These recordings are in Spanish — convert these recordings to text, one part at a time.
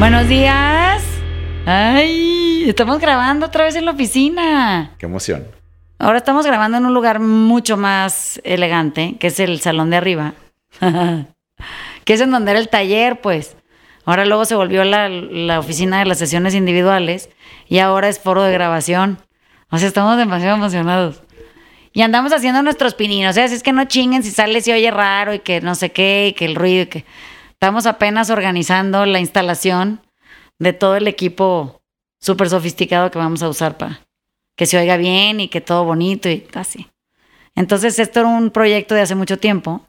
Buenos días. Ay, estamos grabando otra vez en la oficina. Qué emoción. Ahora estamos grabando en un lugar mucho más elegante, que es el salón de arriba. que es en donde era el taller, pues. Ahora luego se volvió la, la oficina de las sesiones individuales y ahora es foro de grabación. O sea, estamos demasiado emocionados. Y andamos haciendo nuestros pininos. O sea, si es que no chinguen si sale si oye raro y que no sé qué, y que el ruido, y que estamos apenas organizando la instalación de todo el equipo súper sofisticado que vamos a usar para que se oiga bien y que todo bonito y así. Entonces, esto era un proyecto de hace mucho tiempo.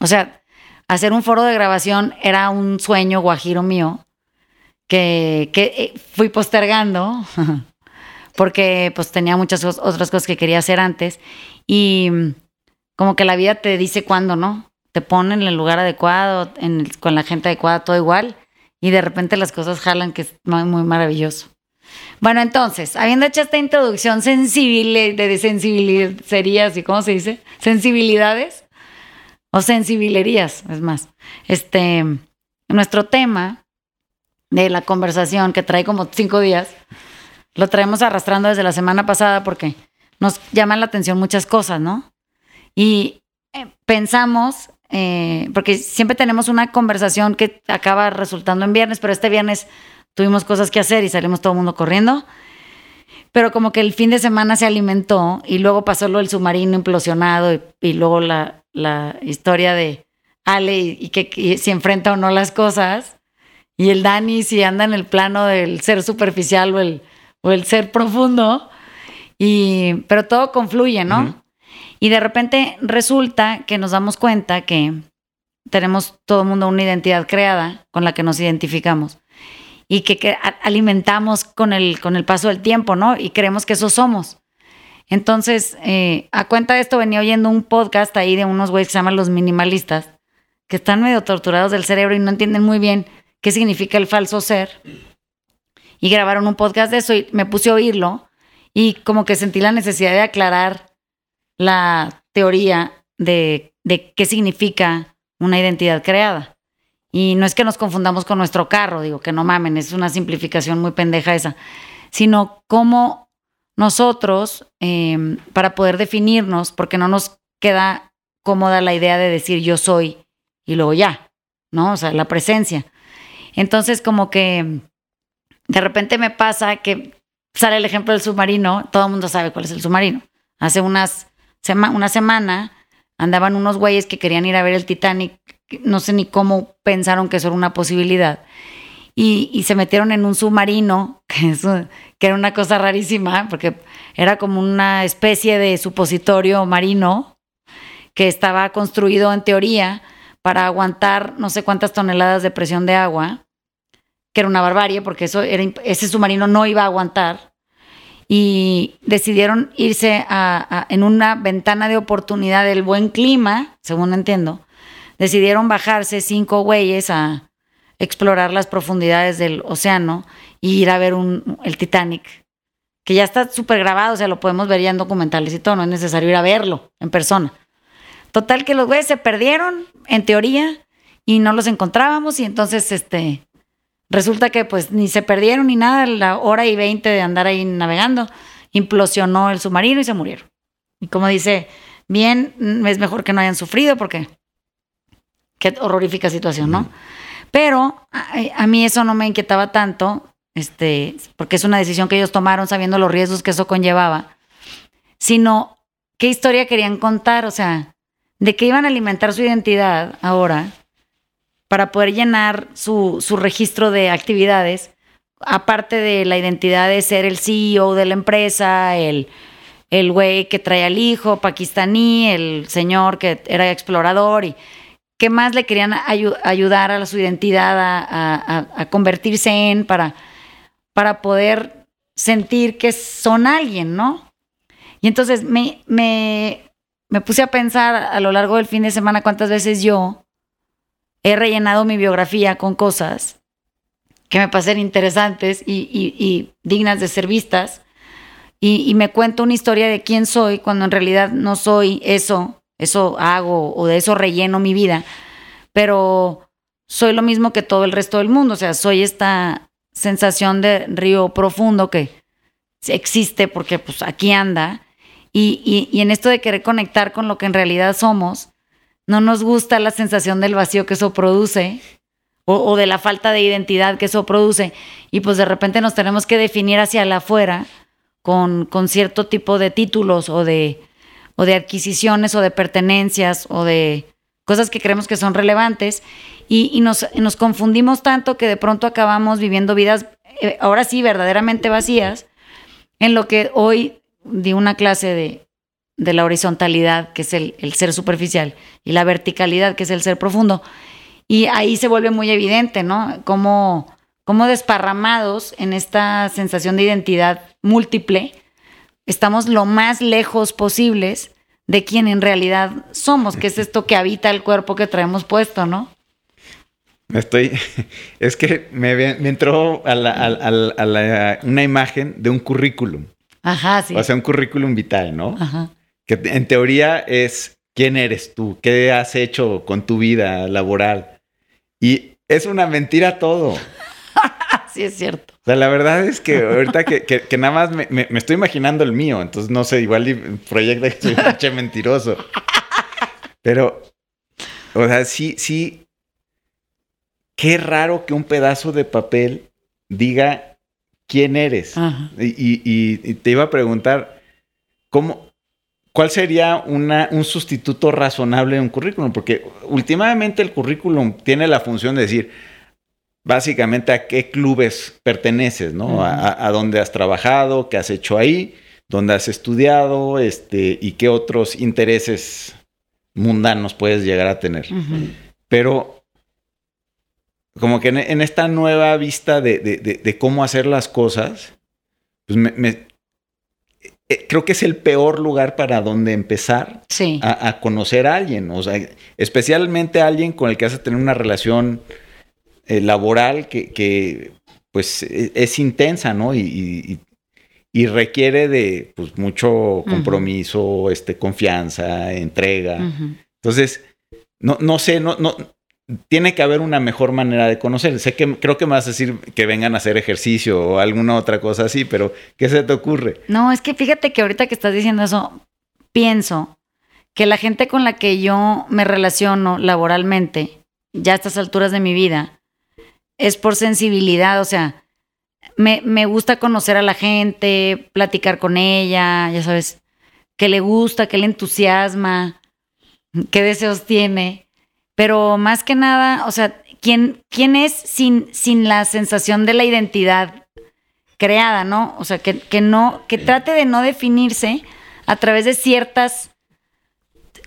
O sea, hacer un foro de grabación era un sueño guajiro mío que, que eh, fui postergando porque pues tenía muchas otras cosas que quería hacer antes y mm, como que la vida te dice cuándo, ¿no? Te pone en el lugar adecuado, con la gente adecuada, todo igual y de repente las cosas jalan que es muy, muy maravilloso. Bueno, entonces, habiendo hecho esta introducción sensible, de sensibilidad, sería así, ¿cómo se dice? Sensibilidades o sensibilerías, es más. Este, nuestro tema de la conversación que trae como cinco días lo traemos arrastrando desde la semana pasada porque nos llaman la atención muchas cosas, ¿no? Y eh, pensamos, eh, porque siempre tenemos una conversación que acaba resultando en viernes, pero este viernes tuvimos cosas que hacer y salimos todo el mundo corriendo. Pero como que el fin de semana se alimentó y luego pasó lo del submarino implosionado y, luego la, la, historia de Ale y, que si enfrenta o no las cosas. Y el Dani si anda en el plano del ser superficial o el o el ser profundo, y, pero todo confluye, ¿no? Y de repente resulta que nos damos cuenta que tenemos todo el mundo una identidad creada con la que nos identificamos y que, alimentamos con el, con el paso del tiempo, ¿no? Y creemos que eso somos. Entonces, eh, a cuenta de esto venía oyendo un podcast ahí de unos güeyes que se llaman los minimalistas, que están medio torturados del cerebro y no entienden muy bien qué significa el falso ser y grabaron un podcast de eso y me puse a oírlo y como que sentí la necesidad de aclarar la teoría de, de qué significa una identidad creada. Y no es que nos confundamos con nuestro carro, digo que no mamen, es una simplificación muy pendeja esa, sino cómo nosotros, em, para poder definirnos, porque no nos queda cómoda la idea de decir yo soy y luego ya, ¿no? O sea, la presencia. Entonces, como que de repente me pasa que sale el ejemplo del submarino, todo el mundo sabe cuál es el submarino. Hace unas una semana andaban unos güeyes que querían ir a ver el Titanic, no sé ni cómo pensaron que eso era una posibilidad. Y, se metieron en un submarino, que, que era una cosa rarísima, porque era como una especie de supositorio marino que estaba construido en teoría para aguantar no sé cuántas toneladas de presión de agua que era una barbarie porque eso era, ese submarino no iba a aguantar. Y decidieron irse a, en una ventana de oportunidad del buen clima, según entiendo. Decidieron bajarse cinco güeyes a explorar las profundidades del océano y ir a ver un, el Titanic, que ya está súper grabado, o sea, lo podemos ver ya en documentales y todo, no es necesario ir a verlo en persona. Total que los güeyes se perdieron, en teoría, y no los encontrábamos y entonces este Resulta que pues ni se perdieron ni nada, la hora y veinte de andar ahí navegando, implosionó el submarino y se murieron. Y como dice, bien, es mejor que no hayan sufrido porque qué horrorífica situación, ¿no? Pero a, mí eso no me inquietaba tanto, este, porque es una decisión que ellos tomaron sabiendo los riesgos que eso conllevaba, sino qué historia querían contar, o sea, de qué iban a alimentar su identidad ahora para poder llenar su, registro de actividades, aparte de la identidad de ser el CEO de la empresa, el, el güey que trae al hijo pakistaní, el señor que era explorador y qué más le querían ayudar a su identidad a, convertirse en para, para poder sentir que son alguien, ¿no? Y entonces me, me, me puse a pensar a lo largo del fin de semana cuántas veces yo he rellenado mi biografía con cosas que me parecen interesantes y, dignas de ser vistas. Y, me cuento una historia de quién soy cuando en realidad no soy eso, eso hago o de eso relleno mi vida. Pero soy lo mismo que todo el resto del mundo, o sea, soy esta sensación de río profundo que existe porque pues aquí anda. Y, y, en esto de querer conectar con lo que en realidad somos, no nos gusta la sensación del vacío que eso produce o, de la falta de identidad que eso produce. Y pues de repente nos tenemos que definir hacia la afuera con, con cierto tipo de títulos o de, o de adquisiciones o de pertenencias o de cosas que creemos que son relevantes y, nos, nos, confundimos tanto que de pronto acabamos viviendo vidas, eh, ahora sí, verdaderamente vacías, en lo que hoy di una clase de, de la horizontalidad, que es el, el, ser superficial, y la verticalidad, que es el ser profundo. Y ahí se vuelve muy evidente, ¿no? Cómo, cómo desparramados en esta sensación de identidad múltiple, estamos lo más lejos posibles de quien en realidad somos, que es esto que habita el cuerpo que traemos puesto, ¿no? Estoy, es que me, entró a, la, una imagen de un currículum. Ajá, sí. O sea, un currículum vitae, ¿no? Ajá. Que en teoría es quién eres tú, qué has hecho con tu vida laboral. Y es una mentira todo. sí, es cierto. O sea, la verdad es que ahorita que, nada más me, estoy imaginando el mío, entonces no sé, igual proyecta que soy un che mentiroso. Pero, o sea, sí, sí. Qué raro que un pedazo de papel diga quién eres. Y, te iba a preguntar, ¿cómo, ¿cuál sería una, un sustituto razonable de un currículum? Porque últimamente el currículum tiene la función de decir, básicamente a qué clubes perteneces, ¿no? a, dónde has trabajado, qué has hecho ahí, dónde has estudiado, este, y qué otros intereses mundanos puedes llegar a tener. Pero como que en, esta nueva vista de, cómo hacer las cosas, pues me, eh, creo que es el peor lugar para donde empezar a, a, conocer a alguien, o sea, especialmente a alguien con el que vas a tener una relación eh, laboral que, pues e, es intensa, ¿no? Y, y, requiere de pues, mucho compromiso, este, confianza, entrega. Entonces, no, no sé, no, no, tiene que haber una mejor manera de conocer. Sé que creo que me vas a decir que vengan a hacer ejercicio o alguna otra cosa así, pero ¿qué se te ocurre? No, es que fíjate que ahorita que estás diciendo eso, pienso que la gente con la que yo me relaciono laboralmente, ya a estas alturas de mi vida, es por sensibilidad, o sea, me, me, gusta conocer a la gente, platicar con ella, ya sabes, qué le gusta, qué le entusiasma, qué deseos tiene. Pero más que nada, o sea, ¿quién, quién es sin, sin la sensación de la identidad creada, ¿no? O sea, que, que no, que trate de no definirse a través de ciertas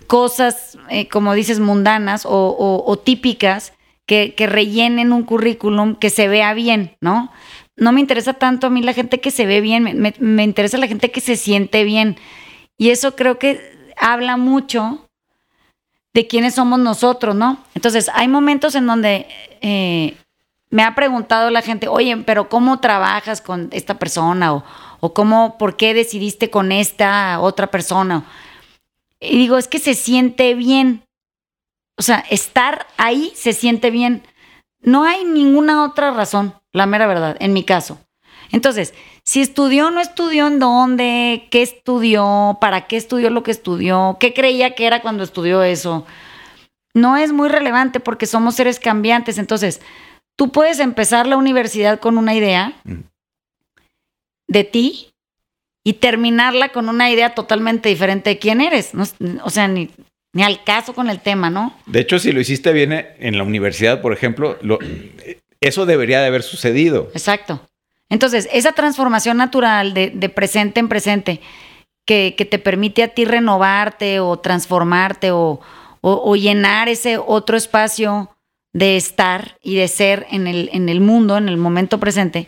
cosas, eh, como dices, mundanas o, o típicas, que, rellenen un currículum que se vea bien, ¿no? No me interesa tanto a mí la gente que se ve bien, me, interesa la gente que se siente bien. Y eso creo que habla mucho de quiénes somos nosotros, ¿no? Entonces, hay momentos en donde eh, me ha preguntado la gente, oye, pero ¿cómo trabajas con esta persona? O, o cómo, ¿por qué decidiste con esta otra persona? Y digo, es que se siente bien. O sea, estar ahí se siente bien. No hay ninguna otra razón, la mera verdad, en mi caso. Entonces, si estudió, no estudió en dónde, qué estudió, para qué estudió lo que estudió, qué creía que era cuando estudió eso, no es muy relevante porque somos seres cambiantes. Entonces, tú puedes empezar la universidad con una idea de ti y terminarla con una idea totalmente diferente de quién eres. o sea, ni, ni al caso con el tema, ¿no? De hecho, si lo hiciste bien en la universidad, por ejemplo, eso debería de haber sucedido. Exacto. Entonces, esa transformación natural de, presente en presente que, te permite a ti renovarte o transformarte o, llenar ese otro espacio de estar y de ser en el, en el mundo, en el momento presente,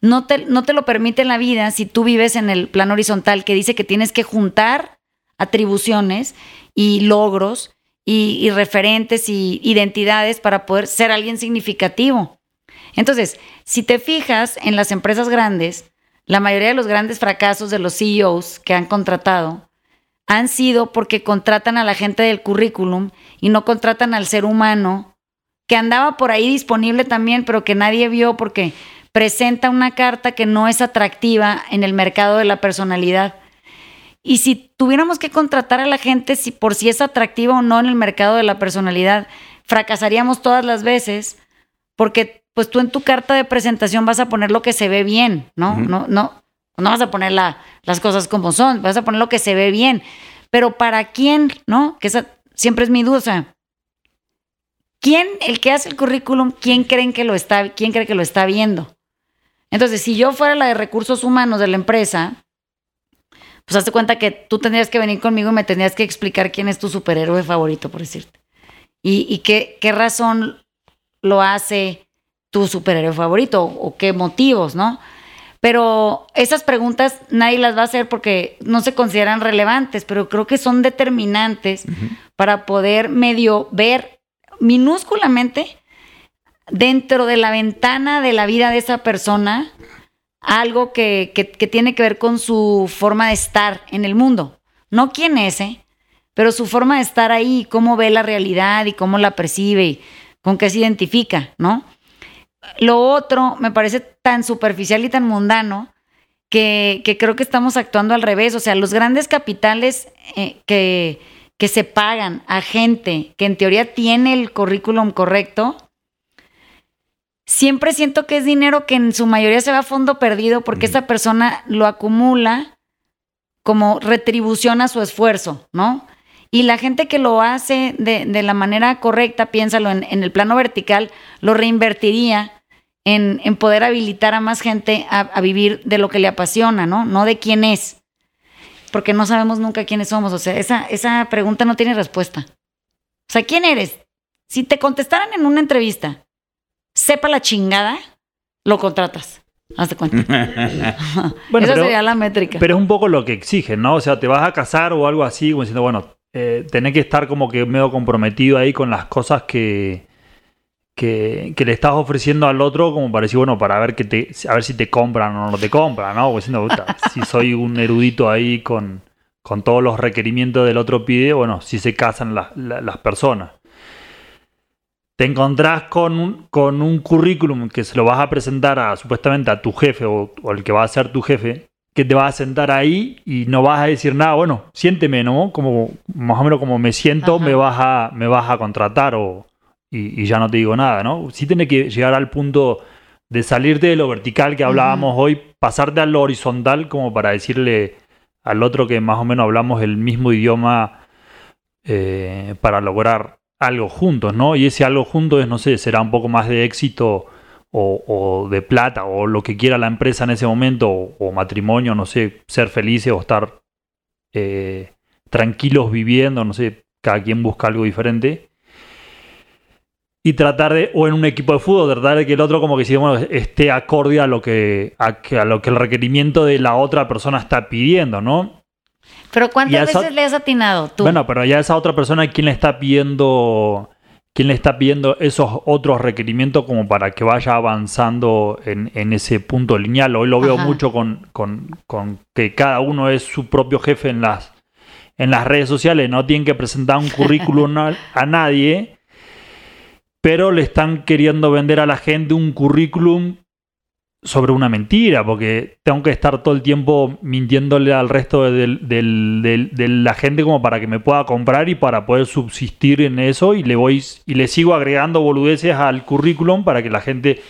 no te, no te lo permite en la vida si tú vives en el plano horizontal que dice que tienes que juntar atribuciones y logros y, referentes y identidades para poder ser alguien significativo. Entonces, si te fijas en las empresas grandes, la mayoría de los grandes fracasos de los CEOs que han contratado han sido porque contratan a la gente del currículum y no contratan al ser humano que andaba por ahí disponible también, pero que nadie vio porque presenta una carta que no es atractiva en el mercado de la personalidad. Y si tuviéramos que contratar a la gente si, por si es atractiva o no en el mercado de la personalidad, fracasaríamos todas las veces porque pues tú en tu carta de presentación vas a poner lo que se ve bien, ¿no? No, no, no vas a poner las cosas como son, vas a poner lo que se ve bien. Pero para quién, ¿no? Que esa siempre es mi duda. ¿quién, el que hace el currículum, quién creen que lo está, quién cree que lo está viendo? Entonces, si yo fuera la de recursos humanos de la empresa, pues hazte cuenta que tú tendrías que venir conmigo y me tendrías que explicar quién es tu superhéroe favorito, por decirte. Y, qué, qué razón lo hace tu superhéroe favorito o qué motivos, ¿no? Pero esas preguntas nadie las va a hacer porque no se consideran relevantes, pero creo que son determinantes para poder medio ver minúsculamente dentro de la ventana de la vida de esa persona algo que, que, tiene que ver con su forma de estar en el mundo. No quién es, ¿eh? pero su forma de estar ahí, cómo ve la realidad y cómo la percibe y con qué se identifica, ¿no? Lo otro me parece tan superficial y tan mundano que, creo que estamos actuando al revés. O sea, los grandes capitales eh, que, que se pagan a gente que en teoría tiene el currículum correcto, siempre siento que es dinero que en su mayoría se va a fondo perdido porque esa persona lo acumula como retribución a su esfuerzo, ¿no? Y la gente que lo hace de, de la manera correcta, piénsalo en, en, el plano vertical, lo reinvertiría en, en poder habilitar a más gente a, a, vivir de lo que le apasiona, ¿no? No de quién es. Porque no sabemos nunca quiénes somos. O sea, esa, esa pregunta no tiene respuesta. O sea, ¿quién eres? Si te contestaran en una entrevista, sepa la chingada, lo contratas. Hazte cuenta. bueno, Esa sería la métrica. Pero es un poco lo que exigen, ¿no? O sea, te vas a casar o algo así, como diciendo, bueno, eh, tenés que estar como que medio comprometido ahí con las cosas que, que, le estás ofreciendo al otro como para decir, bueno, para ver que te, a ver si te compran o no te compran, ¿no? diciendo, si soy un erudito ahí con, con todos los requerimientos del otro pide, bueno, si se casan las personas. Te encontrás con un, con un currículum que se lo vas a presentar a supuestamente a tu jefe o, o el que va a ser tu jefe que te vas a sentar ahí y no vas a decir nada, bueno, siénteme, ¿no? Como más o menos como me siento, me vas a me vas a contratar o y, ya no te digo nada, ¿no? Sí tiene que llegar al punto de salirte de lo vertical que hablábamos hoy, pasarte a lo horizontal como para decirle al otro que más o menos hablamos el mismo idioma eh, para lograr algo juntos, ¿no? Y ese algo juntos es, no sé, será un poco más de éxito o, de plata o lo que quiera la empresa en ese momento o, matrimonio, no sé, ser felices o estar eh, tranquilos viviendo, no sé, cada quien busca algo diferente. Y tratar de, o en un equipo de fútbol, tratar de que el otro como que esté acorde a lo que, a, a lo que el requerimiento de la otra persona está pidiendo, ¿no? Pero ¿cuántas veces le has atinado tú? Bueno, pero ya esa otra persona, ¿quién le está pidiendo quién le está pidiendo esos otros requerimientos como para que vaya avanzando en, ese punto lineal. Hoy lo veo mucho con, que cada uno es su propio jefe en las, en las redes sociales, no tienen que presentar un currículum a nadie, pero le están queriendo vender a la gente un currículum sobre una mentira, porque tengo que estar todo el tiempo mintiéndole al resto de, la gente como para que me pueda comprar y para poder subsistir en eso y le voy y le sigo agregando boludeces al currículum para que la gente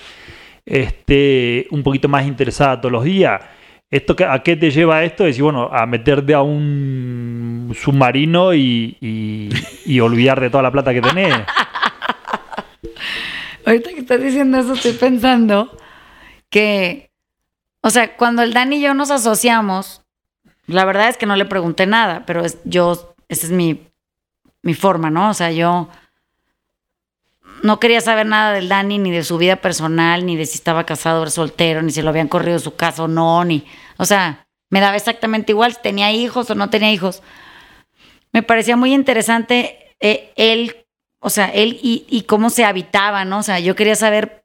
esté un poquito más interesada todos los días. ¿Esto ¿A qué te lleva esto? Es decir, bueno, a meterte a un submarino y, y, y olvidar de toda la plata que tenés. Ahorita que estás diciendo eso, estoy pensando que, o sea, cuando el Dan y yo nos asociamos, la verdad es que no le pregunté nada, pero es, yo, esa es mi, mi forma, ¿no? O sea, yo no quería saber nada del Dani, ni de su vida personal, ni de si estaba casado o soltero, ni si lo habían corrido de su casa o no, ni, o sea, me daba exactamente igual si tenía hijos o no tenía hijos. Me parecía muy interesante eh, él, o sea, él y, y, cómo se habitaba, ¿no? O sea, yo quería saber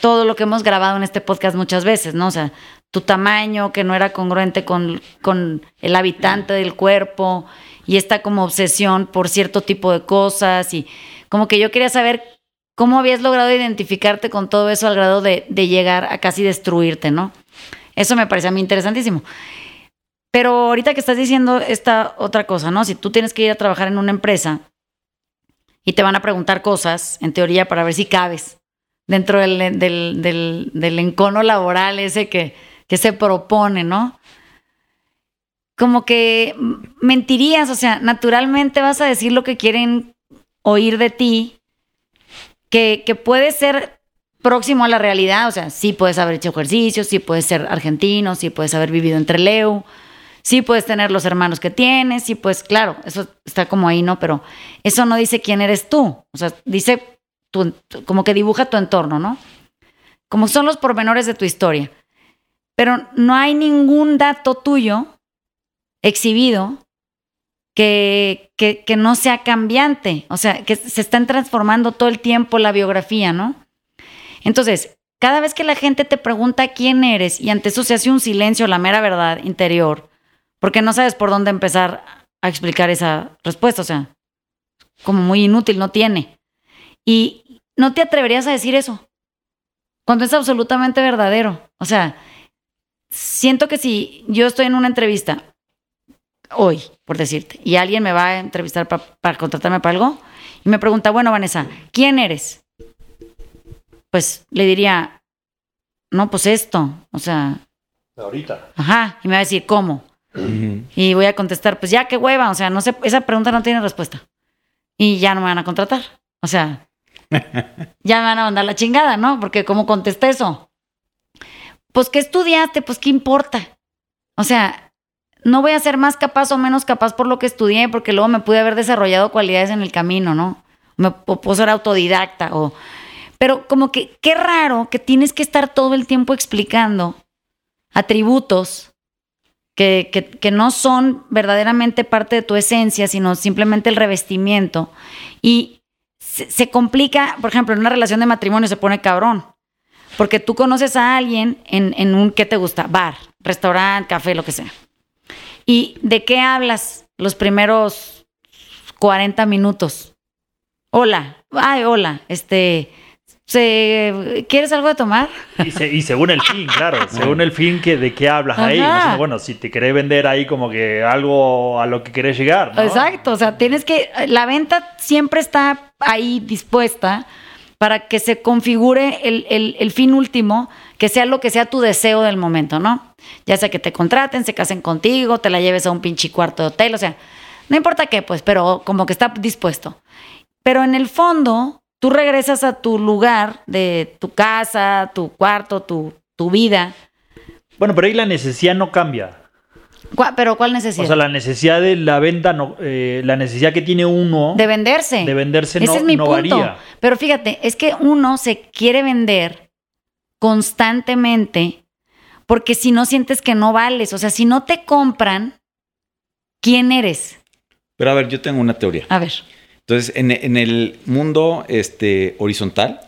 todo lo que hemos grabado en este podcast muchas veces, ¿no? O sea, tu tamaño que no era congruente con, con el habitante del cuerpo y esta como obsesión por cierto tipo de cosas y como que yo quería saber cómo habías logrado identificarte con todo eso al grado de, de llegar a casi destruirte, ¿no? Eso me parece a mí interesantísimo. Pero ahorita que estás diciendo esta otra cosa, ¿no? Si tú tienes que ir a trabajar en una empresa y te van a preguntar cosas, en teoría, para ver si cabes dentro del, del, encono laboral ese que, que se propone, ¿no? Como que mentirías, o sea, naturalmente vas a decir lo que quieren oír de ti, que, que puede ser próximo a la realidad, o sea, sí puedes haber hecho ejercicio, sí puedes ser argentino, sí puedes haber vivido entre Leu, Sí puedes tener los hermanos que tienes, sí pues claro, eso está como ahí, ¿no? Pero eso no dice quién eres tú, o sea, dice como que dibuja tu entorno, ¿no? Como son los pormenores de tu historia. Pero no hay ningún dato tuyo exhibido que, que, que, no sea cambiante, o sea, que se están transformando todo el tiempo la biografía, ¿no? Entonces, cada vez que la gente te pregunta quién eres y ante eso se hace un silencio, la mera verdad interior, porque no sabes por dónde empezar a explicar esa respuesta, o sea, como muy inútil, no tiene. Y no te atreverías a decir eso, cuando es absolutamente verdadero. O sea, siento que si yo estoy en una entrevista hoy, por decirte, y alguien me va a entrevistar para contratarme para algo, y me pregunta, bueno, Vanessa, ¿quién eres? Pues le diría, no, pues esto, o sea... Ahorita. Ajá, y me va a decir, ¿cómo? Y voy a contestar, pues ya qué hueva, o sea, no sé, esa pregunta no tiene respuesta. Y ya no me van a contratar. O sea, ya me van a mandar la chingada, ¿no? Porque ¿cómo contesté eso? Pues ¿qué estudiaste? Pues ¿qué importa? O sea, no voy a ser más capaz o menos capaz por lo que estudié, porque luego me pude haber desarrollado cualidades en el camino, ¿no? Me puedo ser autodidacta o... Pero como que qué raro que tienes que estar todo el tiempo explicando atributos que, no son verdaderamente parte de tu esencia, sino simplemente el revestimiento. Y se, complica, por ejemplo, en una relación de matrimonio se pone cabrón. Porque tú conoces a alguien en, en un, ¿qué te gusta? Bar, restaurante, café, lo que sea. ¿Y de qué hablas los primeros 40 minutos? Hola, ay, hola, este, ¿Quieres algo de tomar? Y, según el fin, claro, según el fin que de qué hablas ahí. bueno, si te querés vender ahí como que algo a lo que querés llegar. Exacto, o sea, tienes que, la venta siempre está ahí dispuesta para que se configure el, fin último, que sea lo que sea tu deseo del momento, ¿no? Ya sea que te contraten, se casen contigo, te la lleves a un pinche cuarto de hotel, o sea, no importa qué, pues, pero como que está dispuesto. Pero en el fondo, tú regresas a tu lugar de tu casa, tu cuarto, tu, tu vida. Bueno, pero ahí la necesidad no cambia. ¿Pero cuál necesidad? O sea, la necesidad de la venta, no, eh, la necesidad que tiene uno... De venderse. De venderse Ese es mi punto. Pero fíjate, es que uno se quiere vender constantemente porque si no sientes que no vales, o sea, si no te compran, ¿quién eres? Pero a ver, yo tengo una teoría. A ver. Entonces, en, el mundo este, horizontal,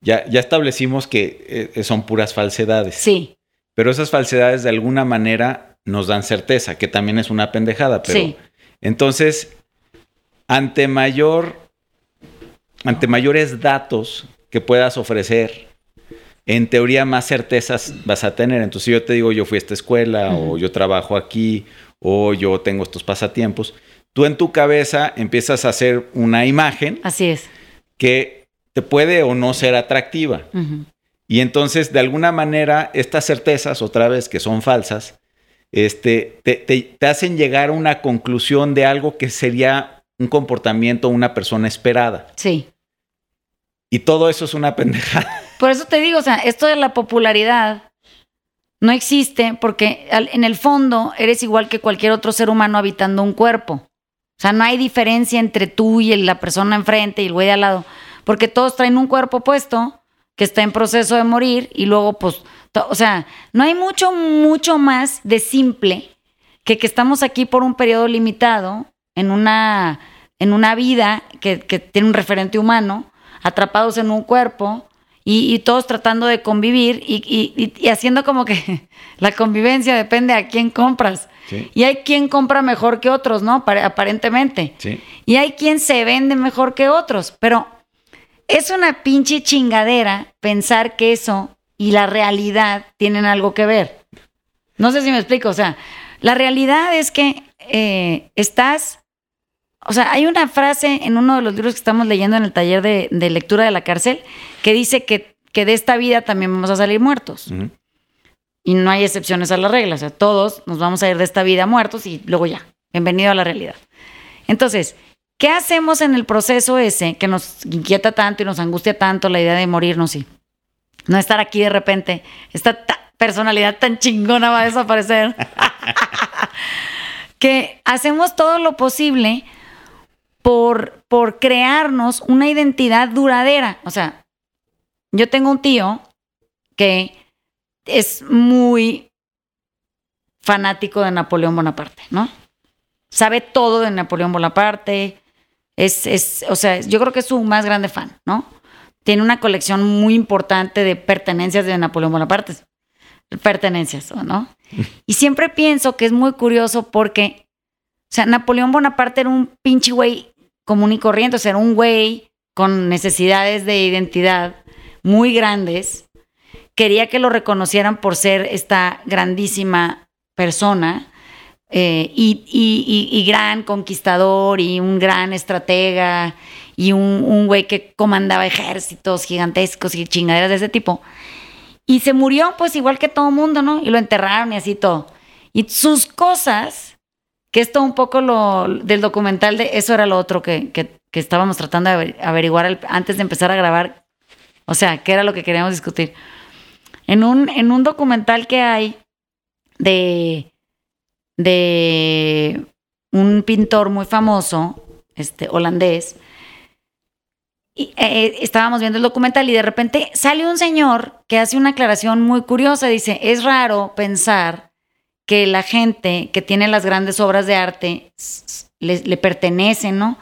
Ya, ya establecimos que eh, son puras falsedades. Sí. Pero esas falsedades de alguna manera nos dan certeza, que también es una pendejada. Pero, sí. Entonces, ante mayor, ante mayores datos que puedas ofrecer, en teoría más certezas vas a tener. Entonces, si yo te digo, yo fui a esta escuela, o yo trabajo aquí, o yo tengo estos pasatiempos, tú en tu cabeza empiezas a hacer una imagen. Así es. Que te puede o no ser atractiva. Y entonces, de alguna manera, estas certezas, otra vez, que son falsas, este, te, hacen llegar a una conclusión de algo que sería un comportamiento de una persona esperada. Sí. Y todo eso es una pendejada. Por eso te digo, o sea, esto de la popularidad no existe porque en el fondo eres igual que cualquier otro ser humano habitando un cuerpo. O sea, no hay diferencia entre tú y la persona enfrente y el güey de al lado, porque todos traen un cuerpo puesto que está en proceso de morir y luego, pues, o sea, no hay mucho, mucho más de simple que que estamos aquí por un periodo limitado en una, en una vida que, que tiene un referente humano, atrapados en un cuerpo y, todos tratando de convivir y, y, haciendo como que la convivencia depende a quién compras. Y hay quien compra mejor que otros, ¿no? Aparentemente. Y hay quien se vende mejor que otros. Pero es una pinche chingadera pensar que eso y la realidad tienen algo que ver. No sé si me explico, o sea, la realidad es que eh, estás, o sea, hay una frase en uno de los libros que estamos leyendo en el taller de, lectura de la cárcel que dice que, que, de esta vida también vamos a salir muertos. Y no hay excepciones a la regla, o sea, todos nos vamos a ir de esta vida muertos y luego ya, bienvenido a la realidad. Entonces, ¿qué hacemos en el proceso ese que nos inquieta tanto y nos angustia tanto la idea de morirnos y no estar aquí de repente? Esta personalidad tan chingona va a desaparecer. que hacemos todo lo posible por, por crearnos una identidad duradera. O sea, yo tengo un tío que es muy fanático de Napoleón Bonaparte, ¿no? Sabe todo de Napoleón Bonaparte. Es, es, o sea, yo creo que es su más grande fan, ¿no? Tiene una colección muy importante de pertenencias de Napoleón Bonaparte. Pertenencias, ¿no? Y siempre pienso que es muy curioso porque, o sea, Napoleón Bonaparte era un pinche güey común y corriente, o sea, era un güey con necesidades de identidad muy grandes. Quería que lo reconocieran por ser esta grandísima persona eh, y, gran conquistador y un gran estratega y un güey que comandaba ejércitos gigantescos y chingaderas de ese tipo. Y se murió, pues igual que todo mundo, ¿no? Y lo enterraron y así todo. Y sus cosas, que esto un poco lo del documental de eso era lo otro que, que, estábamos tratando de averiguar antes de empezar a grabar. O sea, ¿qué era lo que queríamos discutir? En un, en un documental que hay de, de un pintor muy famoso, este, holandés, y, eh, estábamos viendo el documental y de repente sale un señor que hace una aclaración muy curiosa. Dice, es raro pensar que la gente que tiene las grandes obras de arte le, le pertenecen, ¿no?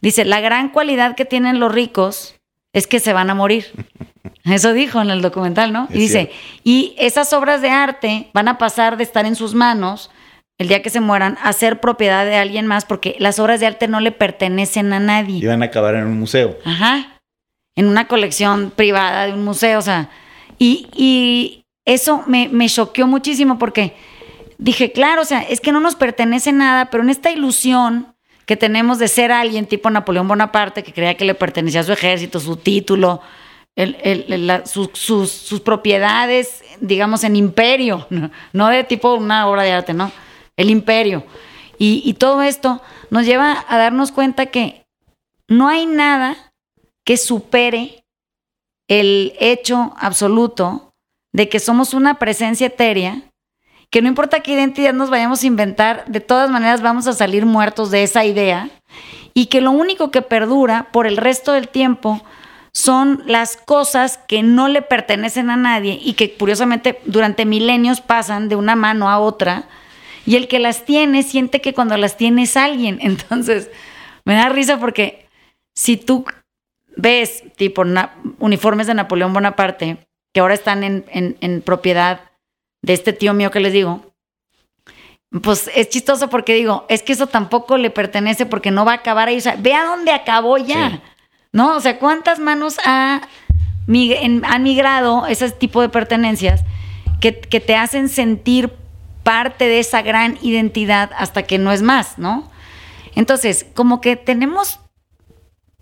Dice, la gran cualidad que tienen los ricos es que se van a morir. Eso dijo en el documental, ¿no? y dice, y esas obras de arte van a pasar de estar en sus manos el día que se mueran a ser propiedad de alguien más porque las obras de arte no le pertenecen a nadie. Y van a acabar en un museo. Ajá. En una colección privada de un museo, o sea. Y, eso me, me choqueó muchísimo porque dije, claro, o sea, es que no nos pertenece nada, pero en esta ilusión que tenemos de ser alguien tipo Napoleón Bonaparte, que creía que le pertenecía a su ejército, su título, sus, sus, propiedades, digamos, en imperio, ¿no? no de tipo una obra de arte, ¿no? El imperio. Y, todo esto nos lleva a darnos cuenta que no hay nada que supere el hecho absoluto de que somos una presencia etérea, que no importa qué identidad nos vayamos a inventar, de todas maneras vamos a salir muertos de esa idea, y que lo único que perdura por el resto del tiempo son las cosas que no le pertenecen a nadie y que curiosamente durante milenios pasan de una mano a otra y el que las tiene siente que cuando las tiene es alguien. Entonces, me da risa porque si tú ves tipo uniformes de Napoleón Bonaparte, que ahora están en, propiedad de este tío mío que les digo, pues es chistoso porque digo, es que eso tampoco le pertenece porque no va a acabar ahí. O sea, ve a dónde acabó ya. ¿No? O sea, ¿cuántas manos ha, migrado ese tipo de pertenencias que, que te hacen sentir parte de esa gran identidad hasta que no es más, ¿no? Entonces, como que tenemos,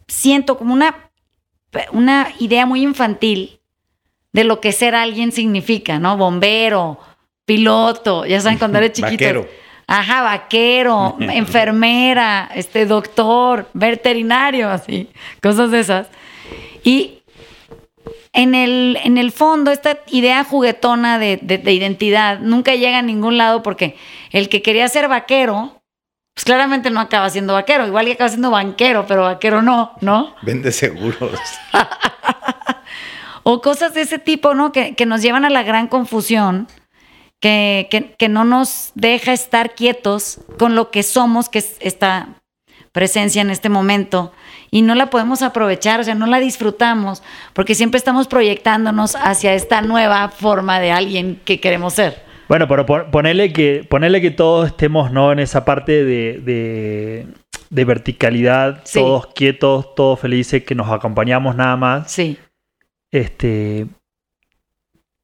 siento como una, una idea muy infantil de lo que ser alguien significa, ¿no? Bombero, piloto, ya saben cuando eres chiquito. Vaquero. Ajá, vaquero, enfermera, este doctor, veterinario, así, cosas de esas. Y en el, en el fondo, esta idea juguetona de, identidad nunca llega a ningún lado porque el que quería ser vaquero, pues claramente no acaba siendo vaquero. Igual que acaba siendo banquero, pero vaquero no, ¿no? Vende seguros. o cosas de ese tipo, ¿no? Que, nos llevan a la gran confusión, que, que, que, no nos deja estar quietos con lo que somos, que es esta presencia en este momento y no la podemos aprovechar, o sea, no la disfrutamos, porque siempre estamos proyectándonos hacia esta nueva forma de alguien que queremos ser. Bueno, pero ponerle que, ponerle que todos estemos ¿no? en esa parte de, de verticalidad, todos quietos, todos felices, que nos acompañamos nada más. Sí. Este.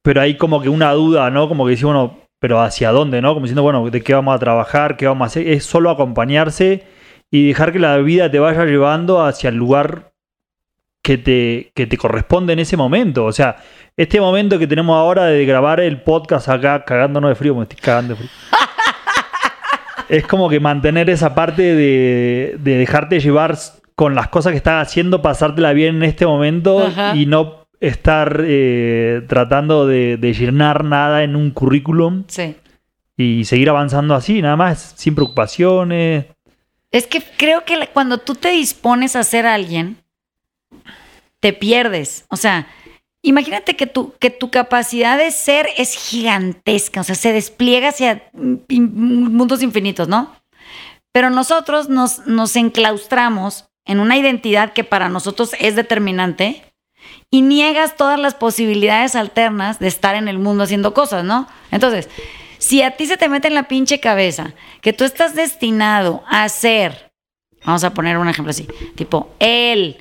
Pero hay como que una duda, ¿no? Como que decimos, bueno, pero ¿hacia dónde, no? Como diciendo, bueno, ¿de qué vamos a trabajar? ¿Qué vamos a hacer? Es solo acompañarse y dejar que la vida te vaya llevando hacia el lugar que te, que te corresponde en ese momento. O sea, este momento que tenemos ahora de grabar el podcast acá, cagándonos de frío, me estoy cagando de frío. es como que mantener esa parte de, dejarte llevar con las cosas que estás haciendo, pasártela bien en este momento y no estar eh, tratando de, llenar nada en un currículum. Sí. Y seguir avanzando así, nada más, sin preocupaciones. Es que creo que cuando tú te dispones a ser alguien, te pierdes. O sea, imagínate que tu, que tu capacidad de ser es gigantesca, o sea, se despliega hacia mundos infinitos, ¿no? Pero nosotros nos, nos enclaustramos en una identidad que para nosotros es determinante y niegas todas las posibilidades alternas de estar en el mundo haciendo cosas, ¿no? Entonces, si a ti se te mete en la pinche cabeza que tú estás destinado a ser, vamos a poner un ejemplo así, tipo, el,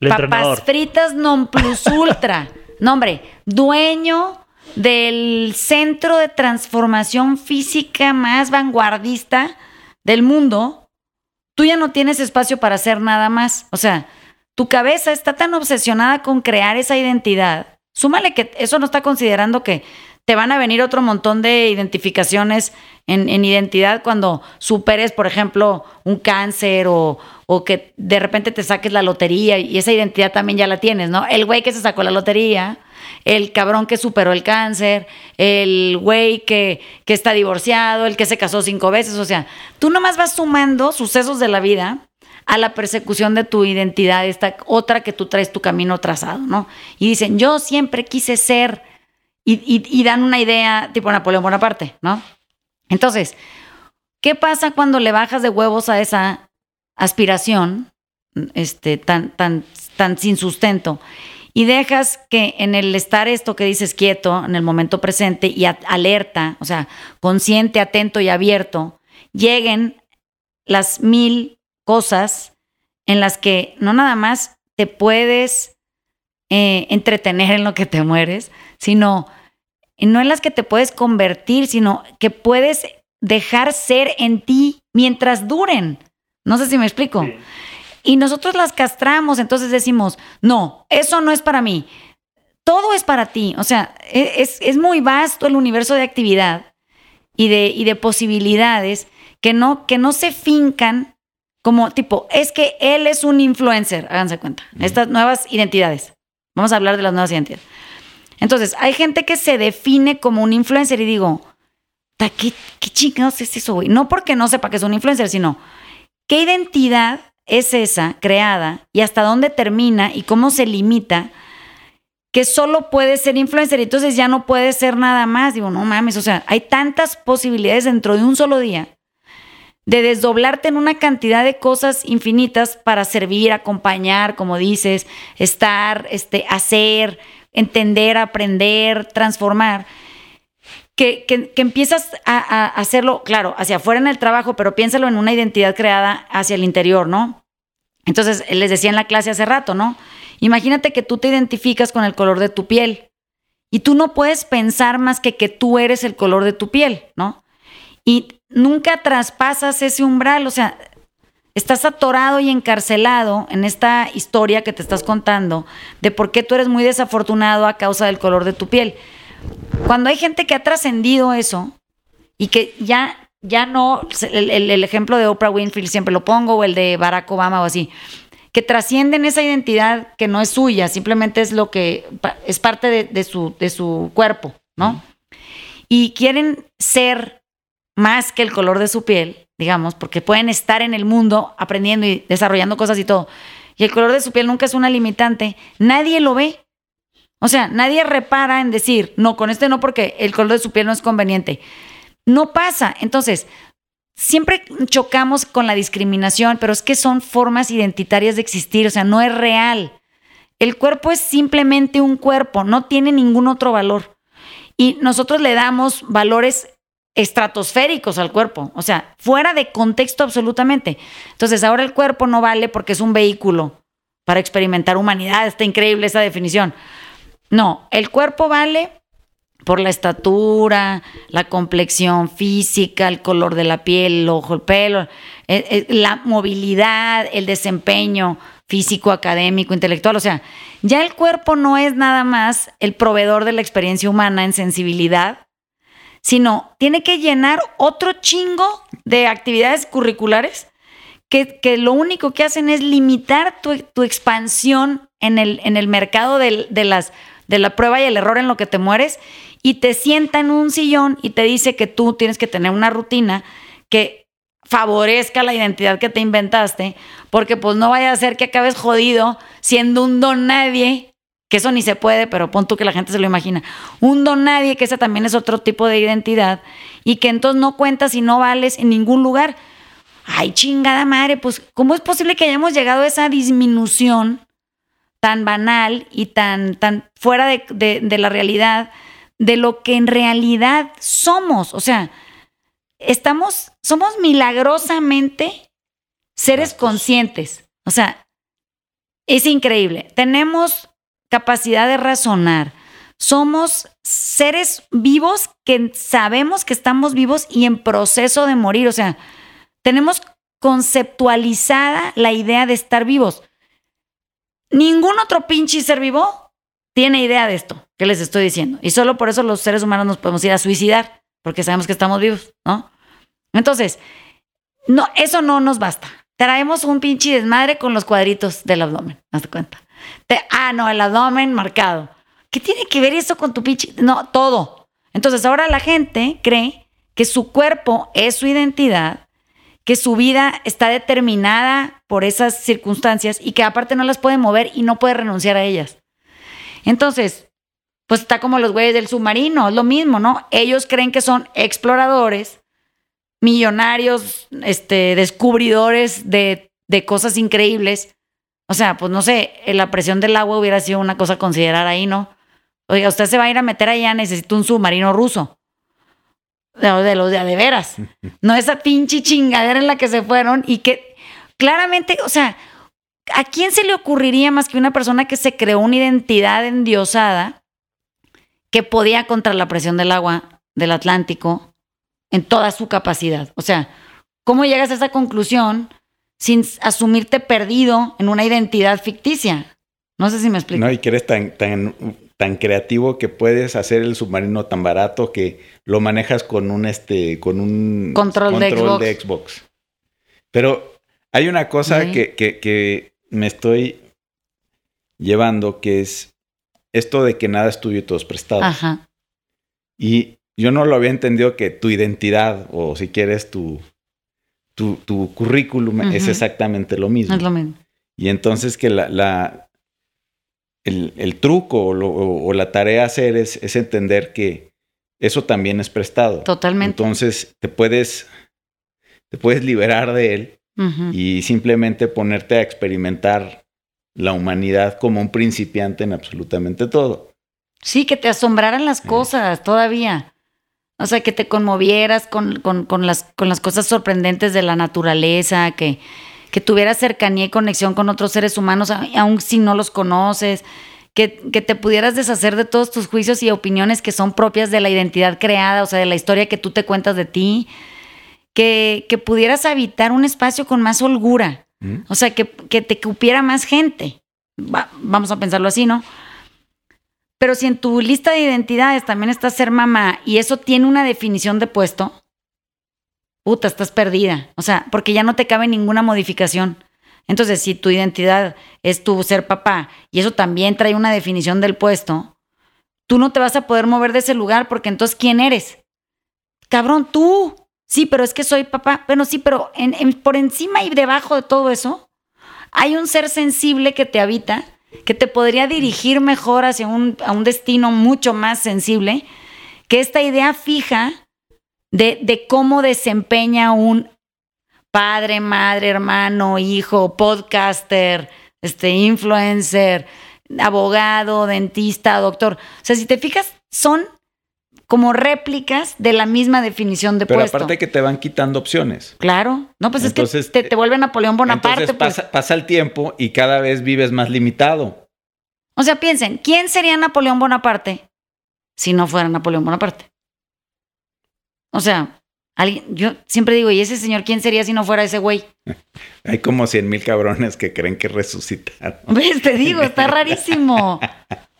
papas fritas non plus ultra, no hombre, dueño del centro de transformación física más vanguardista del mundo, tú ya no tienes espacio para hacer nada más. O sea, tu cabeza está tan obsesionada con crear esa identidad. Súmale que eso no está considerando que te van a venir otro montón de identificaciones en, identidad cuando superes, por ejemplo, un cáncer o, o, que de repente te saques la lotería y esa identidad también ya la tienes, ¿no? El güey que se sacó la lotería, el cabrón que superó el cáncer, el güey que, que está divorciado, el que se casó cinco veces, o sea, tú nomás vas sumando sucesos de la vida a la persecución de tu identidad, esta otra que tú traes tu camino trazado, ¿no? Y dicen, yo siempre quise ser, y, dan una idea tipo Napoleón Bonaparte, ¿no? Entonces, ¿qué pasa cuando le bajas de huevos a esa aspiración este, tan, tan, tan sin sustento? Y dejas que en el estar esto que dices quieto, en el momento presente y alerta, o sea, consciente, atento y abierto, lleguen las mil cosas en las que no nada más te puedes eh, entretener en lo que te mueres, sino no en las que te puedes convertir, sino que puedes dejar ser en ti mientras duren. No sé si me explico. Y nosotros las castramos, entonces decimos, no, eso no es para mí. Todo es para ti. O sea, e, es, es muy vasto el universo de actividad y de, y de posibilidades que no, que no se fincan como tipo, es que él es un influencer, háganse cuenta, estas nuevas identidades. Vamos a hablar de las nuevas identidades. Entonces, hay gente que se define como un influencer y digo, ¿qué, qué chingados es eso, güey? No porque no sepa que es un influencer, sino, ¿qué identidad es esa creada y hasta dónde termina y cómo se limita? que solo puede ser influencer y entonces ya no puede ser nada más. Digo, no mames, o sea, hay tantas posibilidades dentro de un solo día de desdoblarte en una cantidad de cosas infinitas para servir, acompañar, como dices, estar, este, hacer, entender, aprender, transformar. Que, que, empiezas a, hacerlo, claro, hacia afuera en el trabajo, pero piénsalo en una identidad creada hacia el interior, ¿no? Entonces, les decía en la clase hace rato, ¿no? Imagínate que tú te identificas con el color de tu piel y tú no puedes pensar más que que tú eres el color de tu piel, ¿no? Y nunca traspasas ese umbral, o sea, estás atorado y encarcelado en esta historia que te estás contando de por qué tú eres muy desafortunado a causa del color de tu piel. Cuando hay gente que ha trascendido eso y que ya, ya no, el, ejemplo de Oprah Winfrey siempre lo pongo, o el de Barack Obama o así, que trascienden esa identidad que no es suya, simplemente es lo que es parte de su, de su cuerpo, ¿no? Y quieren ser más que el color de su piel, digamos, porque pueden estar en el mundo aprendiendo y desarrollando cosas y todo. Y el color de su piel nunca es una limitante. Nadie lo ve. O sea, nadie repara en decir, no, con este no porque el color de su piel no es conveniente. No pasa. Entonces, siempre chocamos con la discriminación, pero es que son formas identitarias de existir, o sea, no es real. El cuerpo es simplemente un cuerpo, no tiene ningún otro valor. Y nosotros le damos valores estratosféricos al cuerpo, o sea, fuera de contexto absolutamente. Entonces ahora el cuerpo no vale porque es un vehículo para experimentar humanidad, está increíble esa definición. No, el cuerpo vale por la estatura, la complexión física, el color de la piel, el ojo, el pelo, eh, eh, la movilidad, el desempeño físico, académico, intelectual. O sea, ya el cuerpo no es nada más el proveedor de la experiencia humana en sensibilidad, sino tiene que llenar otro chingo de actividades curriculares que, lo único que hacen es limitar tu, expansión en el, mercado de, de la prueba y el error en lo que te mueres y te sienta en un sillón y te dice que tú tienes que tener una rutina que favorezca la identidad que te inventaste, porque pues no vaya a ser que acabes jodido siendo un don nadie que eso ni se puede, pero pon tú que la gente se lo imagina. Un don nadie, que ese también es otro tipo de identidad, y que entonces no cuentas y no vales en ningún lugar. Ay, chingada madre, pues, ¿cómo es posible que hayamos llegado a esa disminución tan banal y tan, tan fuera de, de la realidad de lo que en realidad somos? O sea, estamos, somos milagrosamente seres conscientes. O sea, es increíble. Tenemos capacidad de razonar. Somos seres vivos que sabemos que estamos vivos y en proceso de morir. O sea, tenemos conceptualizada la idea de estar vivos. Ningún otro pinche ser vivo tiene idea de esto que les estoy diciendo. Y solo por eso los seres humanos nos podemos ir a suicidar, porque sabemos que estamos vivos, ¿no? Entonces, no, eso no nos basta. Traemos un pinche desmadre con los cuadritos del abdomen, ¿te cuenta? Ah, no, el abdomen marcado. ¿Qué tiene que ver eso con tu pinche? No, todo. Entonces ahora la gente cree que su cuerpo es su identidad, que su vida está determinada por esas circunstancias y que aparte no las puede mover y no puede renunciar a ellas. Entonces, pues está como los güeyes del submarino, es lo mismo, ¿no? Ellos creen que son exploradores, millonarios, este, descubridores de, de cosas increíbles o sea, pues no sé, la presión del agua hubiera sido una cosa a considerar ahí, ¿no? Oiga, usted se va a ir a meter allá, necesita un submarino ruso. De, los de, de veras. No esa pinche chingadera en la que se fueron y que claramente, o sea, ¿a quién se le ocurriría más que una persona que se creó una identidad endiosada que podía contra la presión del agua del Atlántico en toda su capacidad? O sea, ¿cómo llegas a esa conclusión? Sin asumirte perdido en una identidad ficticia. No sé si me explico. No, y que eres tan, tan, tan creativo que puedes hacer el submarino tan barato que lo manejas con un este con un control, de, Xbox. Pero hay una cosa que, que, que, me estoy llevando que es esto de que nada es tuyo y todo es prestado. Ajá. Y yo no lo había entendido que tu identidad o si quieres tu tu, currículum es exactamente lo mismo. Es lo mismo. Y entonces que la, la el, truco o, la tarea a hacer es, es, entender que eso también es prestado. Totalmente. Entonces te puedes, te puedes liberar de él y simplemente ponerte a experimentar la humanidad como un principiante en absolutamente todo. Sí, que te asombraran las cosas todavía. O sea, que te conmovieras con, las, con las cosas sorprendentes de la naturaleza, que, que tuvieras cercanía y conexión con otros seres humanos, aun si no los conoces, que, que, te pudieras deshacer de todos tus juicios y opiniones que son propias de la identidad creada, o sea, de la historia que tú te cuentas de ti, que, que pudieras habitar un espacio con más holgura, mm. o sea, que, que te cupiera más gente. vamos a pensarlo así, ¿no? Pero si en tu lista de identidades también está ser mamá y eso tiene una definición de puesto, puta, estás perdida. O sea, porque ya no te cabe ninguna modificación. Entonces, si tu identidad es tu ser papá y eso también trae una definición del puesto, tú no te vas a poder mover de ese lugar porque entonces, ¿quién eres? Cabrón, tú. Sí, pero es que soy papá. Bueno, sí, pero por encima y debajo de todo eso, hay un ser sensible que te habita que te podría dirigir mejor hacia un, a un destino mucho más sensible, que esta idea fija de, de cómo desempeña un padre, madre, hermano, hijo, podcaster, este, influencer, abogado, dentista, doctor. O sea, si te fijas, son como réplicas de la misma definición de Pero puesto. aparte que te van quitando opciones. Claro. No, pues es que te, te, vuelve Napoleón Bonaparte. Entonces pasa, pues. pasa el tiempo y cada vez vives más limitado. O sea, piensen, ¿quién sería Napoleón Bonaparte si no fuera Napoleón Bonaparte? O sea, alguien, yo siempre digo, ¿y ese señor quién sería si no fuera ese güey? Hay como cien mil cabrones que creen que resucitaron. ¿Ves? Te digo, está rarísimo.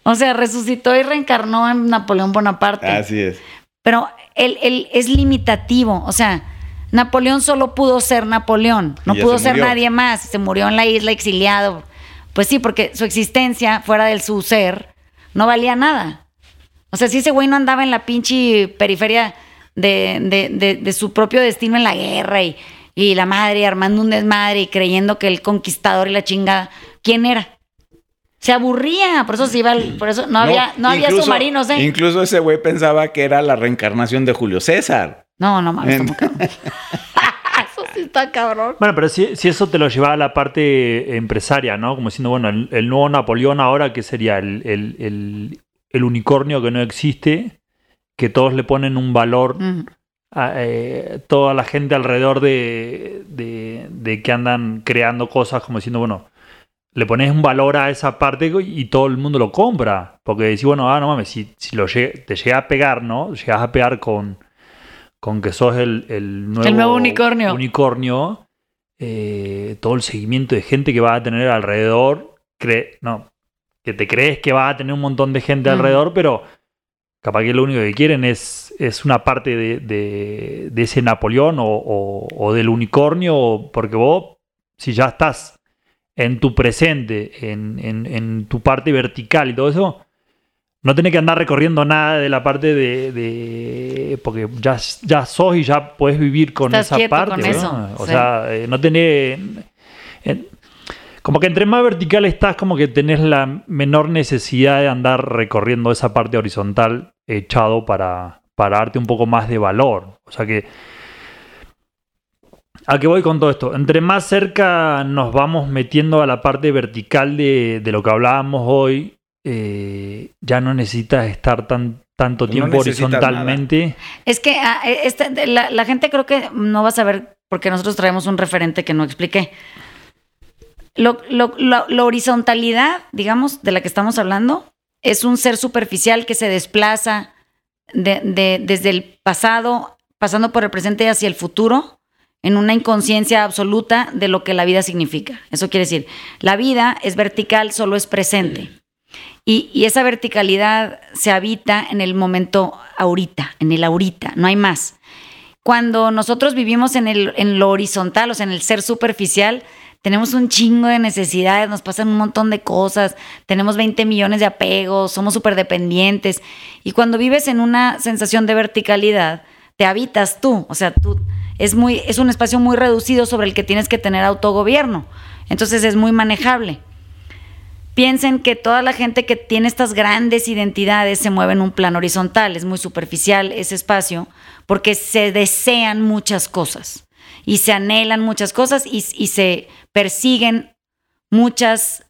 O sea, resucitó y reencarnó en Napoleón Bonaparte. Así es. Pero él, él es limitativo. O sea, Napoleón solo pudo ser Napoleón. No pudo ser nadie más. Se murió en la isla exiliado. Pues sí, porque su existencia fuera del su ser no valía nada. O sea, si ese güey no andaba en la pinche periferia de, de, de, su propio destino en la guerra y, y la madre armando un desmadre y creyendo que el conquistador y la chingada, ¿quién era? Se aburría, por eso se iba, por eso no, había, no había submarinos, ¿eh? Incluso ese güey pensaba que era la reencarnación de Julio César. No, no mames, Eso sí está cabrón. Bueno, pero si, si, eso te lo llevaba a la parte empresaria, ¿no? Como diciendo, bueno, el, nuevo Napoleón ahora, que sería el, el, el, unicornio que no existe, que todos le ponen un valor mm. a eh, toda la gente alrededor de, de, de que andan creando cosas, como diciendo, bueno, le pones un valor a esa parte y todo el mundo lo compra. Porque decís, bueno, ah, no mames, si, si lo te llega a pegar, ¿no? Llegas a pegar con, con que sos el, el, nuevo, el nuevo unicornio. unicornio eh, todo el seguimiento de gente que va a tener alrededor, cree, no, que te crees que va a tener un montón de gente mm. alrededor, pero capaz que lo único que quieren es, es una parte de, de, ese Napoleón o, o del unicornio, porque vos, si ya estás en tu presente, en, en, tu parte vertical y todo eso, no tenés que andar recorriendo nada de la parte de. porque ya, ya sos y ya puedes vivir con esa parte. O sea, eh, no tenés. como que entre más vertical estás, como que tenés la menor necesidad de andar recorriendo esa parte horizontal echado para, para darte un poco más de valor. O sea que ¿A qué voy con todo esto? Entre más cerca nos vamos metiendo a la parte vertical de, lo que hablábamos hoy, eh, ya no necesitas estar tan, tanto tiempo horizontalmente. Es que ah, eh, la, gente creo que no va a saber porque nosotros traemos un referente que no expliqué. Lo, la horizontalidad, digamos, de la que estamos hablando, es un ser superficial que se desplaza desde el pasado, pasando por el presente hacia el futuro en una inconsciencia absoluta de lo que la vida significa. Eso quiere decir, la vida es vertical, solo es presente. Y, esa verticalidad se habita en el momento ahorita, en el ahorita, no hay más. Cuando nosotros vivimos en, el, en lo horizontal, o sea, en el ser superficial, tenemos un chingo de necesidades, nos pasan un montón de cosas, tenemos 20 millones de apegos, somos súper dependientes. Y cuando vives en una sensación de verticalidad, te habitas tú, o sea, tú es, muy, es un espacio muy reducido sobre el que tienes que tener autogobierno. Entonces es muy manejable. Piensen que toda la gente que tiene estas grandes identidades se mueve en un plano horizontal, es muy superficial ese espacio, porque se desean muchas cosas y se anhelan muchas cosas y, y se persiguen muchas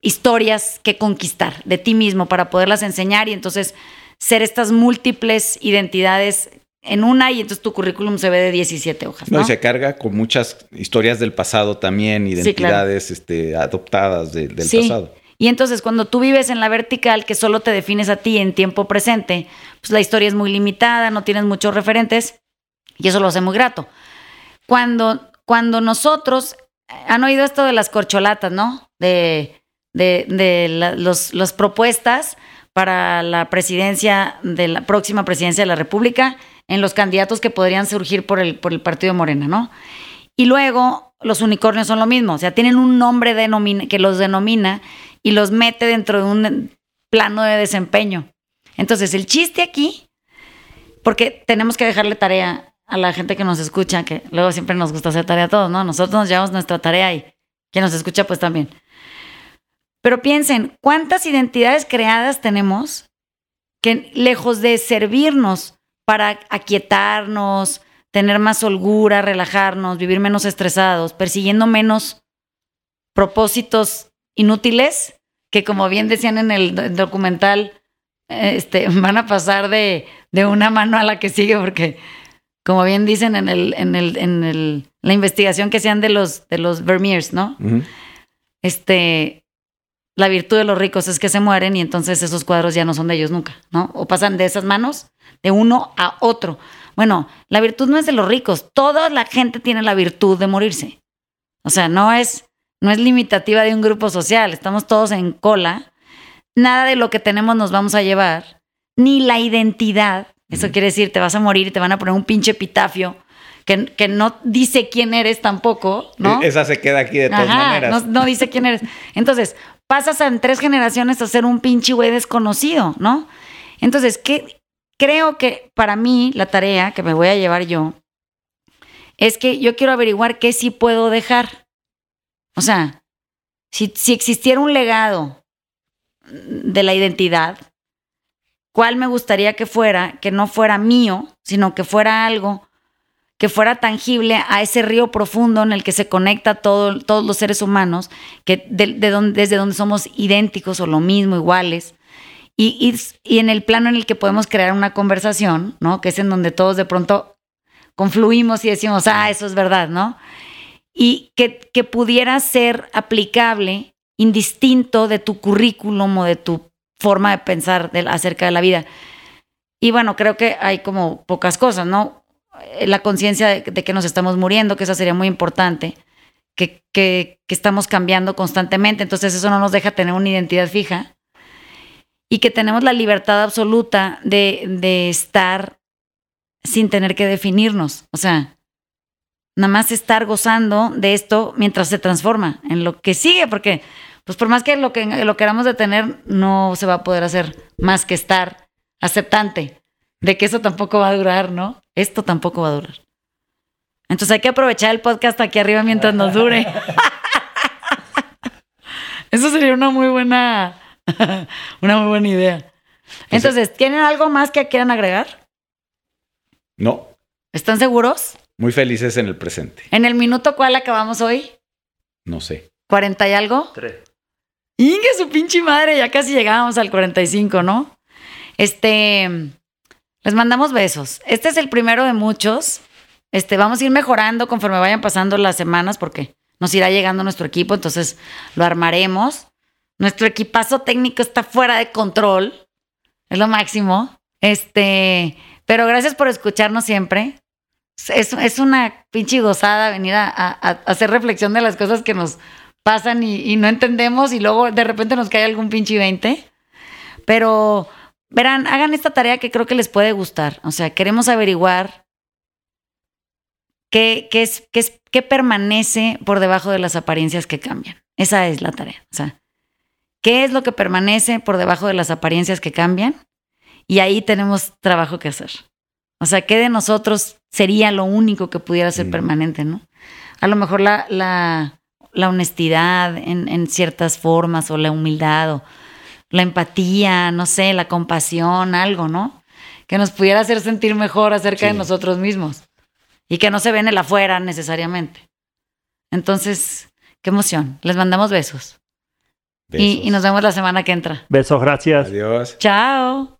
historias que conquistar de ti mismo para poderlas enseñar y entonces ser estas múltiples identidades en una y entonces tu currículum se ve de 17 hojas. ¿no? y se carga con muchas historias del pasado también, identidades este, adoptadas del pasado. Y entonces cuando tú vives en la vertical, que solo te defines a ti en tiempo presente, pues la historia es muy limitada, no tienes muchos referentes y eso lo hace muy grato. Cuando, cuando nosotros, han oído esto de las corcholatas, ¿no? De, de, de las propuestas para la presidencia, de la próxima presidencia de la República en los candidatos que podrían surgir por el, por el partido Morena, ¿no? Y luego los unicornios son lo mismo, o sea, tienen un nombre que los denomina y los mete dentro de un plano de desempeño. Entonces, el chiste aquí, porque tenemos que dejarle tarea a la gente que nos escucha, que luego siempre nos gusta hacer tarea a todos, ¿no? Nosotros nos llevamos nuestra tarea y quien nos escucha, pues también. Pero piensen, ¿cuántas identidades creadas tenemos que lejos de servirnos para aquietarnos, tener más holgura, relajarnos, vivir menos estresados, persiguiendo menos propósitos inútiles, que como bien decían en el documental, este, van a pasar de, de una mano a la que sigue, porque como bien dicen en el, en el, en el, la investigación que sean de los, de los Vermeers, ¿no? Este, la virtud de los ricos es que se mueren y entonces esos cuadros ya no son de ellos nunca, ¿no? O pasan de esas manos de uno a otro. Bueno, la virtud no es de los ricos, toda la gente tiene la virtud de morirse. O sea, no es, no es limitativa de un grupo social, estamos todos en cola. Nada de lo que tenemos nos vamos a llevar, ni la identidad. Eso quiere decir, te vas a morir y te van a poner un pinche epitafio que, que, no dice quién eres tampoco, ¿no? E-, esa se queda aquí de todas maneras. No, no, dice quién eres. Entonces, pasas en tres generaciones a ser un pinche güey desconocido, ¿no? Entonces, ¿qué? Creo que para mí la tarea que me voy a llevar yo es que yo quiero averiguar qué sí puedo dejar. O sea, si, si existiera un legado de la identidad, ¿cuál me gustaría que fuera? Que no fuera mío, sino que fuera algo que fuera tangible a ese río profundo en el que se conecta todo, todos los seres humanos, que de, donde, desde donde somos idénticos o lo mismo, iguales, y, en el plano en el que podemos crear una conversación, ¿no? Que es en donde todos de pronto confluimos y decimos, ah, eso es verdad, ¿no? Y que, pudiera ser aplicable, indistinto de tu currículum o de tu forma de pensar acerca de la vida. Y bueno, creo que hay como pocas cosas, ¿no? Eh, la conciencia de, que nos estamos muriendo, que eso sería muy importante, que, estamos cambiando constantemente, entonces eso no nos deja tener una identidad fija y que tenemos la libertad absoluta de, de estar sin tener que definirnos, o sea, nada más estar gozando de esto mientras se transforma en lo que sigue, porque pues por más que lo que lo queramos detener, no se va a poder hacer más que estar aceptante de que eso tampoco va a durar, ¿no? Esto tampoco va a durar. Entonces hay que aprovechar el podcast aquí arriba mientras nos dure. Eso sería una muy buena, una muy buena idea. Entonces, ¿tienen algo más que quieran agregar? No. ¿Están seguros? Muy felices en el presente. ¿En el minuto cuál acabamos hoy? No sé. ¿40 y algo? Tres. Inge, su pinche madre, ya casi llegábamos al 45, ¿no? Este, les mandamos besos. Este es el primero de muchos. Este, vamos a ir mejorando conforme vayan pasando las semanas porque nos irá llegando nuestro equipo, entonces lo armaremos. Nuestro equipazo técnico está fuera de control. Es lo máximo. Este, pero gracias por escucharnos siempre. Es, es una pinche gozada venir a, hacer reflexión de las cosas que nos pasan y, y, no entendemos y luego de repente nos cae algún pinche 20. Pero Verán, hagan esta tarea que creo que les puede gustar. O sea, queremos averiguar qué, qué, es, qué, es, qué permanece por debajo de las apariencias que cambian. Esa es la tarea. O sea, ¿qué es lo que permanece por debajo de las apariencias que cambian? Y ahí tenemos trabajo que hacer. O sea, ¿qué de nosotros sería lo único que pudiera ser permanente, no? A lo mejor la, la, la honestidad en, en, ciertas formas o la humildad o la empatía, no sé, la compasión, algo, ¿no? Que nos pudiera hacer sentir mejor acerca de nosotros mismos y que no se ve en el afuera necesariamente. Entonces, qué emoción. Les mandamos besos. Y, y nos vemos la semana que entra. Besos, gracias. Adiós. Chao.